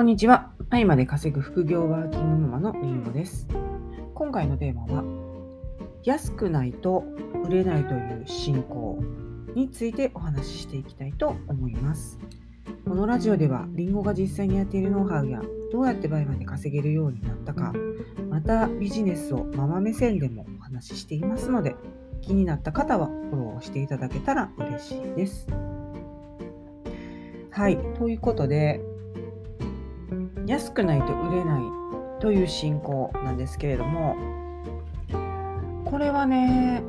こんにちは。愛まで稼ぐ副業ワーキングママのりんごです。今回のテーマは、安くないと売れないという信仰についてお話ししていきたいと思います。このラジオでは、りんごが実際にやっているノウハウや、どうやって倍まで稼げるようになったか、またビジネスをママ目線でもお話ししていますので、気になった方はフォローしていただけたら嬉しいです。はい、ということで、安くないと売れないという信仰なんですけれどもこれはね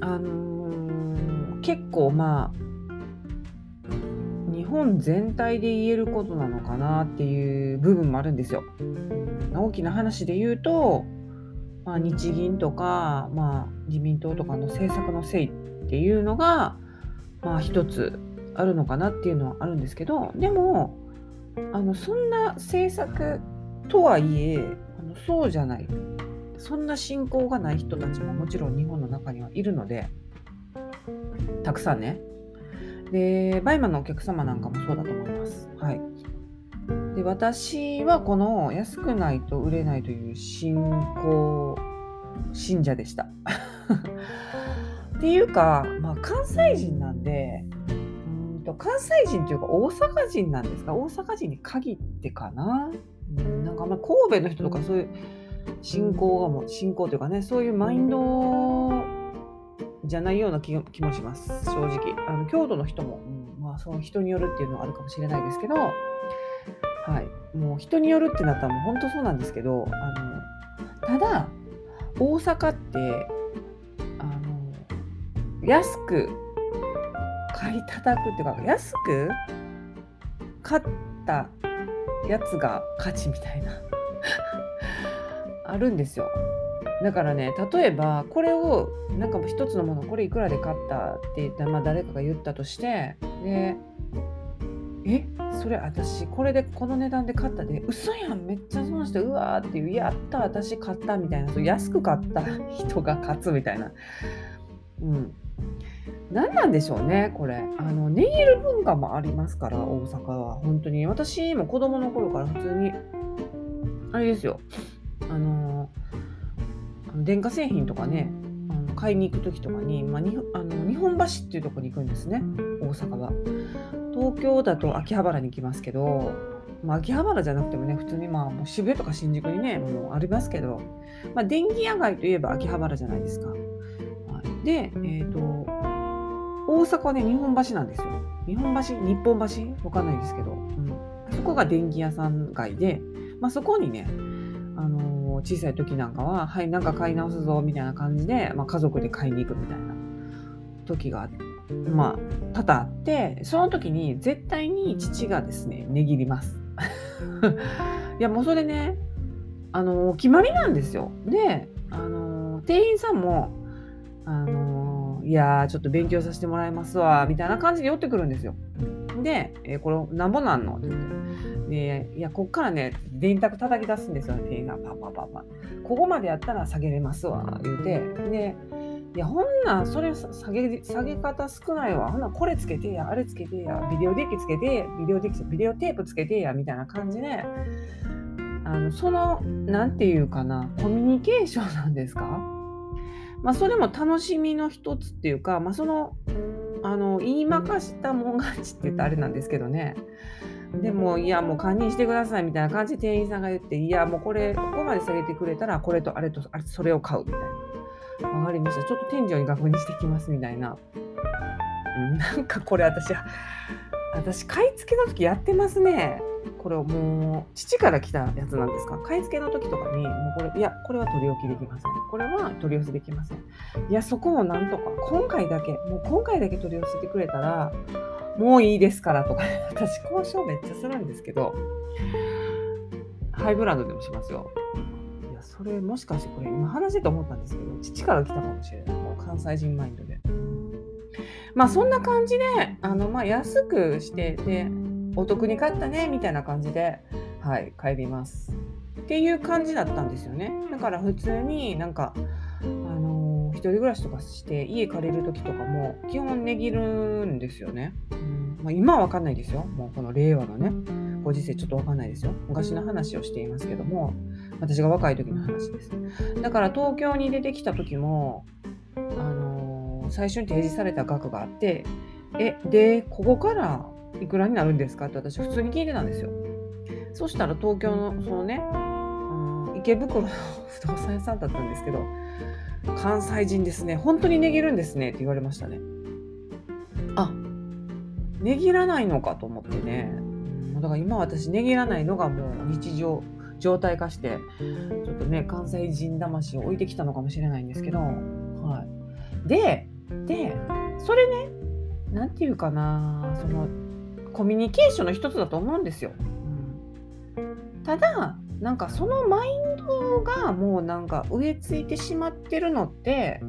あのー結構まあ日本全体で言えることなのかなっていう部分もあるんですよ。大きな話で言うと、まあ、日銀とか、まあ、自民党とかの政策のせいっていうのが、まあ、一つあるのかなっていうのはあるんですけどでもあのそんな政策とはいえあのそうじゃないそんな信仰がない人たちももちろん日本の中にはいるのでたくさんね。でバイマンのお客様なんかもそうだと思います。はい。で私はこの安くないと売れないという信仰信者でした。っていうか、まあ、関西人なんでと関西人というか大阪人なんですか？大阪人に限ってかな、うん、なんかまあ神戸の人とかそういう信仰がも信仰というかねそういうマインドじゃないような気気もします正直。あの京都の人も、うん、まあその人によるっていうのはあるかもしれないですけどはい。もう人によるってなったらもう本当そうなんですけどあのただ大阪ってあの安く買い叩くっていうか安く買ったやつが勝ちみたいな。あるんですよ。だからね例えばこれをなんか一つのものこれいくらで買ったって言ったら、まあ、誰かが言ったとしてでえそれ私これでこの値段で買ったで嘘やんめっちゃ損してうわーっていうやった私買ったみたいなそう安く買った人が勝つみたいな。うん。何なんでしょうねこれ。あのネイル文化もありますから大阪は。本当に。私も子供の頃から普通に。あれですよ。あの電化製品とかね買いに行く時とかに、まあ、にあの日本橋っていうとこに行くんですね。大阪は。東京だと秋葉原に行きますけど、まあ、秋葉原じゃなくてもね普通にまあもう渋谷とか新宿にねもうありますけど、まあ、電気屋街といえば秋葉原じゃないですか、はい、でえっ、ー、と大阪はね、日本橋なんですよ。日本橋日本橋？わかんないですけど、うん、そこが電気屋さん街で、まあ、そこにね、あのー、小さい時なんかは、はい、なんか買い直すぞ、みたいな感じで、まあ、家族で買いに行くみたいな時が、まあ、多々あって、その時に絶対に父がですね、値切ります。いや、もうそれね、あのー、決まりなんですよ。で、あのー、店員さんも、あのいやー、ちょっと勉強させてもらいますわ、みたいな感じで寄ってくるんですよ。で、えー、これ、なんぼなんのって言って。で、いや、こっからね、電卓叩き出すんですよ、店員が。パパパパ。ここまでやったら下げれますわ、言うて。で、いや、ほんなん、それ下げ、下げ方少ないわ。ほんなんこれつけてや、あれつけてや、ビデオデッキつけて、ビデオデッキ、ビデオテープつけてや、みたいな感じで、あの、その、なんていうかな、コミュニケーションなんですか？まあ、それも楽しみの一つっていうか、まあ、そのあの言いまかしたもん勝ちって言ったらあれなんですけどね。でもいやもう堪忍してくださいみたいな感じで店員さんが言っていやもうこれここまで下げてくれたらこれとあれとあれそれを買うみたいな。分かりました。ちょっと天井に確認してきますみたいな、うん、なんかこれ私私買い付けの時やってますね。これもう父から来たやつなんですか？買い付けの時とかにもうこれいやこれは取り置きできません。これは取り寄せできません。いやそこをなんとか今回だけもう今回だけ取り寄せてくれたらもういいですからとか。私交渉めっちゃするんですけどハイブランドでもしますよ。いやそれもしかしてこれ今話と思ったんですけど父から来たかもしれない。もう関西人マインドで。まあそんな感じであのまあ安くしてでお得に買ったねみたいな感じで、はい、帰ります。っていう感じだったんですよね。だから普通になんか、あのー、一人暮らしとかして家借りる時とかも基本値切るんですよね。うんまあ、今はわかんないですよ。もうこの令和のね。ご時世ちょっとわかんないですよ。昔の話をしていますけども、私が若い時の話です。だから東京に出てきた時も、あのー、最初に提示された額があって、え、で、ここからいくらになるんですかって私普通に聞いてたんですよ。そしたら東京のそのね、うん、池袋の 不動産屋さんだったんですけど、関西人ですね。本当に値切るんですねって言われましたね。あ、値切らないのかと思ってね。だから今私値切らないのがもう日常、状態化して、ちょっとね、関西人魂を置いてきたのかもしれないんですけど、はい。で、で、それね、なんていうかな、その、コミュニケーションの一つだと思うんですよ。うん、ただ、なんかそのマインドがもうなんか植え付いてしまってるのって、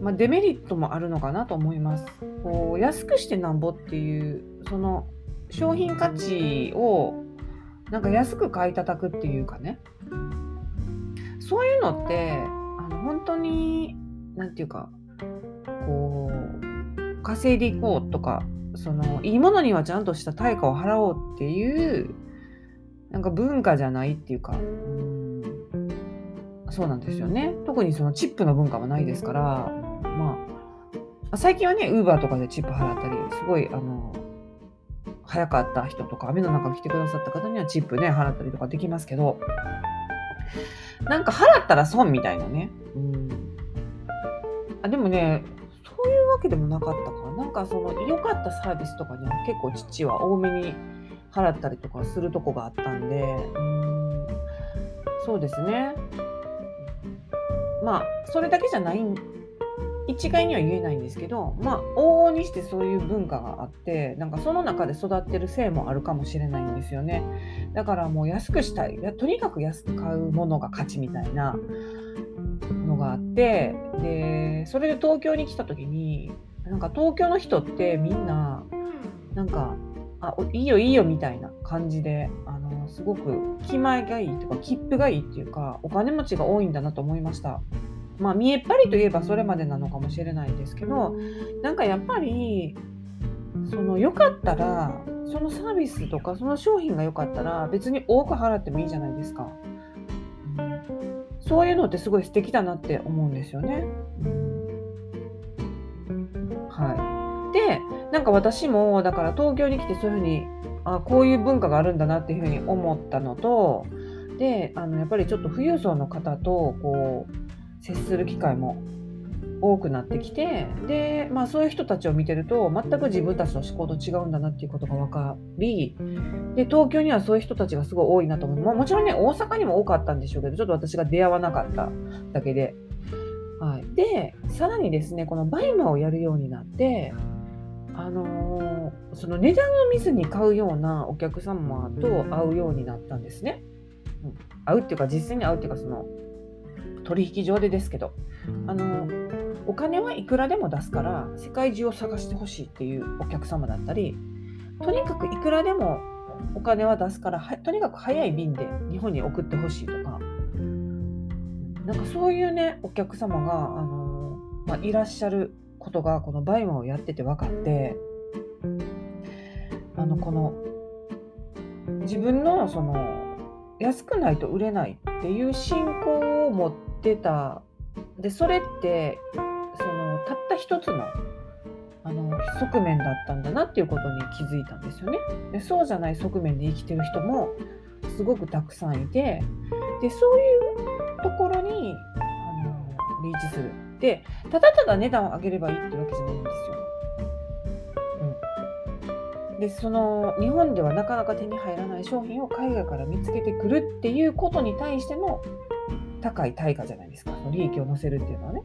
まあ、デメリットもあるのかなと思います。こう安くしてなんぼっていうその商品価値をなんか安く買い叩くっていうかねそういうのってあの本当に何て言うかこう稼いでいこうとかそのいいものにはちゃんとした対価を払おうっていうなんか文化じゃないっていうか。うんそうなんですよね。特にそのチップの文化はないですから。まあ最近はねウーバーとかでチップ払ったりすごいあの早かった人とか雨の中来てくださった方にはチップね払ったりとかできますけど。なんか払ったら損みたいなね。うん、あでもねそういうわけでもなかったかなんかその良かったサービスとかには結構父は多めに払ったりとかするとこがあったんでそうですねまあそれだけじゃない一概には言えないんですけど、まあ、往々にしてそういう文化があって、なんかその中で育ってるせいもあるかもしれないんですよね。だからもう安くしたい。とにかく安く買うものが勝ちみたいなのがあって、で、それで東京に来た時に、なんか東京の人ってみんな、なんか、あ、いいよいいよみたいな感じで、あの、すごく気前がいいとか、切符がいいっていうか、お金持ちが多いんだなと思いました。まあ見えっ張りといえばそれまでなのかもしれないんですけどなんかやっぱりその良かったらそのサービスとかその商品が良かったら別に多く払ってもいいじゃないですか。そういうのってすごい素敵だなって思うんですよね。はい。で、なんか私もだから東京に来てそういうふうにあこういう文化があるんだなっていうふうに思ったのとであのやっぱりちょっと富裕層の方とこう接する機会も多くなってきてで、まあ、そういう人たちを見てると全く自分たちの思考と違うんだなっていうことが分かりで東京にはそういう人たちがすごい多いなと思う、まあ、もちろんね大阪にも多かったんでしょうけどちょっと私が出会わなかっただけで。さらにですねこのバイマをやるようになってあのー、その値段を見ずに買うようなお客様と会うようになったんですね。うん、会うっていうか実際に会うっていうかその取引上でですけどあのお金はいくらでも出すから世界中を探してほしいっていうお客様だったりとにかくいくらでもお金は出すからとにかく早い便で日本に送ってほしいとかなんかそういうねお客様が、あのまあ、いらっしゃることがこのバイマをやってて分かってあのこの自分のその安くないと売れないっていう信仰を持ってたでそれってそのたった一つのあの側面だったんだなっていうことに気づいたんですよね。でそうじゃない側面で生きてる人もすごくたくさんいてでそういうところにあのリーチする。でただただ値段を上げればいいってわけじゃないんですよ。でその日本ではなかなか手に入らない商品を海外から見つけてくるっていうことに対しての高い対価じゃないですかその利益を乗せるっていうのはね。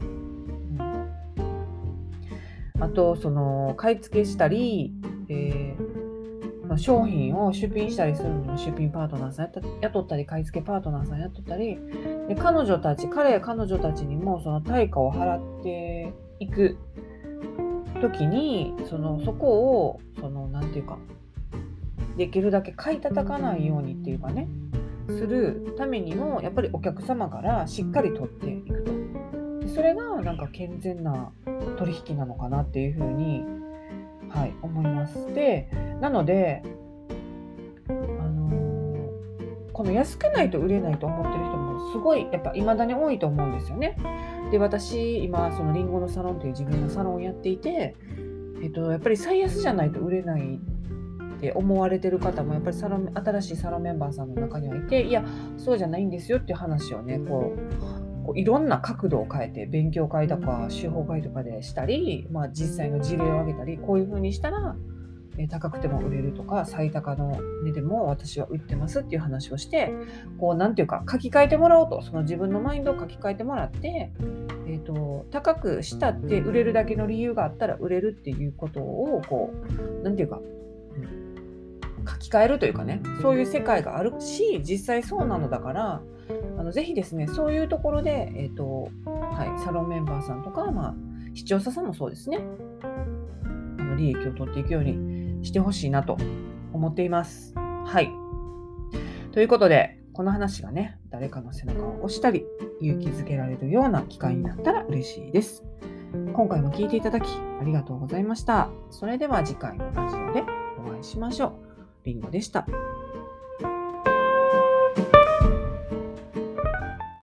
うん、あとその買い付けしたり、えーまあ、商品を出品したりするのも出品パートナーさん雇ったり買い付けパートナーさん雇ったりで彼女たち彼や彼女たちにもその対価を払っていく時にそのそこをその何て言うかできるだけ買い叩かないようにっていうかねするためにもやっぱりお客様からしっかり取っていくと。でそれがなんか健全な取引なのかなっていうふうに、はい、思いますでなのであのこの安くないと売れないと思ってる人もすごいやっぱ未だに多いと思うんですよね。で私今そのりんごのサロンという自分のサロンをやっていて、えっと、やっぱり最安じゃないと売れないって思われてる方もやっぱりサロン新しいサロンメンバーさんの中にはいていやそうじゃないんですよっていう話をねこうこういろんな角度を変えて勉強会とか手法会とかでしたり、まあ、実際の事例を挙げたりこういう風にしたらえ高くても売れるとか最高の値でも私は売ってますっていう話をしてこう何ていうか書き換えてもらおうとその自分のマインドを書き換えてもらって、えーと、高くしたって売れるだけの理由があったら売れるっていうことをこう何ていうか、書き換えるというかねそういう世界があるし実際そうなのだからあのぜひですねそういうところで、えーとはい、サロンメンバーさんとか、まあ、視聴者さんもそうですねあの利益を取っていくようにしてほしいなと思っています。はい。ということで、この話がね、誰かの背中を押したり、勇気づけられるような機会になったら嬉しいです。今回も聴いていただきありがとうございました。それでは次回のラジオでお会いしましょう。りんごでした。